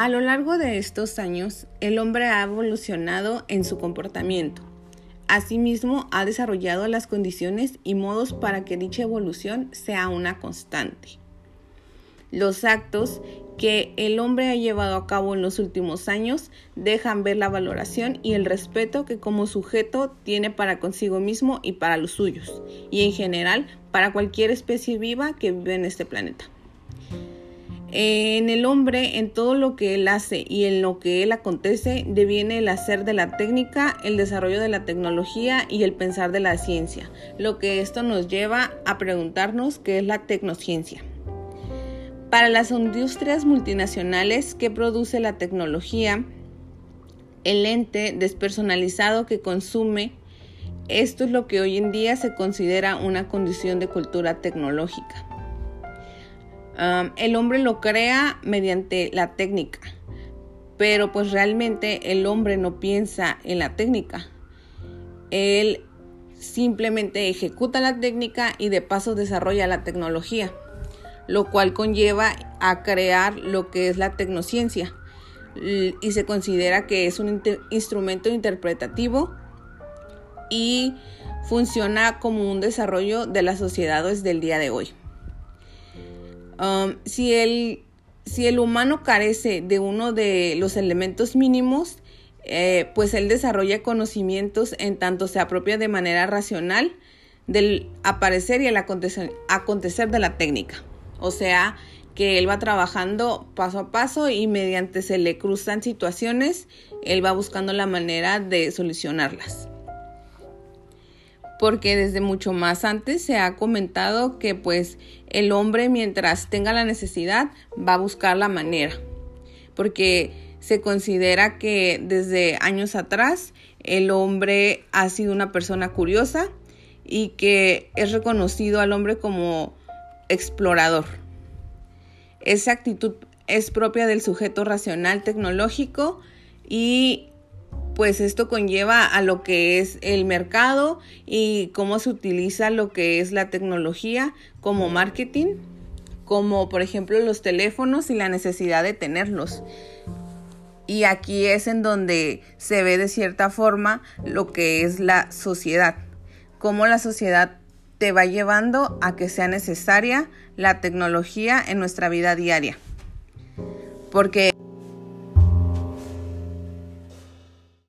A lo largo de estos años, el hombre ha evolucionado en su comportamiento. Asimismo, ha desarrollado las condiciones y modos para que dicha evolución sea una constante. Los actos que el hombre ha llevado a cabo en los últimos años dejan ver la valoración y el respeto que como sujeto tiene para consigo mismo y para los suyos, y en general para cualquier especie viva que vive en este planeta en el hombre, en todo lo que él hace y en lo que él acontece, deviene el hacer de la técnica, el desarrollo de la tecnología y el pensar de la ciencia, lo que esto nos lleva a preguntarnos qué es la tecnociencia. Para las industrias multinacionales que produce la tecnología, el ente despersonalizado que consume, esto es lo que hoy en día se considera una condición de cultura tecnológica el hombre lo crea mediante la técnica, pero pues realmente el hombre no piensa en la técnica. Él simplemente ejecuta la técnica y de paso desarrolla la tecnología, lo cual conlleva a crear lo que es la tecnociencia y se considera que es un instrumento interpretativo y funciona como un desarrollo de las sociedades del día de hoy. Um, si, el, si el humano carece de uno de los elementos mínimos, eh, pues él desarrolla conocimientos en tanto se apropia de manera racional del aparecer y el acontecer, acontecer de la técnica. O sea, que él va trabajando paso a paso y mediante se le cruzan situaciones, él va buscando la manera de solucionarlas porque desde mucho más antes se ha comentado que pues el hombre mientras tenga la necesidad va a buscar la manera, porque se considera que desde años atrás el hombre ha sido una persona curiosa y que es reconocido al hombre como explorador. Esa actitud es propia del sujeto racional tecnológico y pues esto conlleva a lo que es el mercado y cómo se utiliza lo que es la tecnología como marketing, como por ejemplo los teléfonos y la necesidad de tenerlos. Y aquí es en donde se ve de cierta forma lo que es la sociedad, cómo la sociedad te va llevando a que sea necesaria la tecnología en nuestra vida diaria. Porque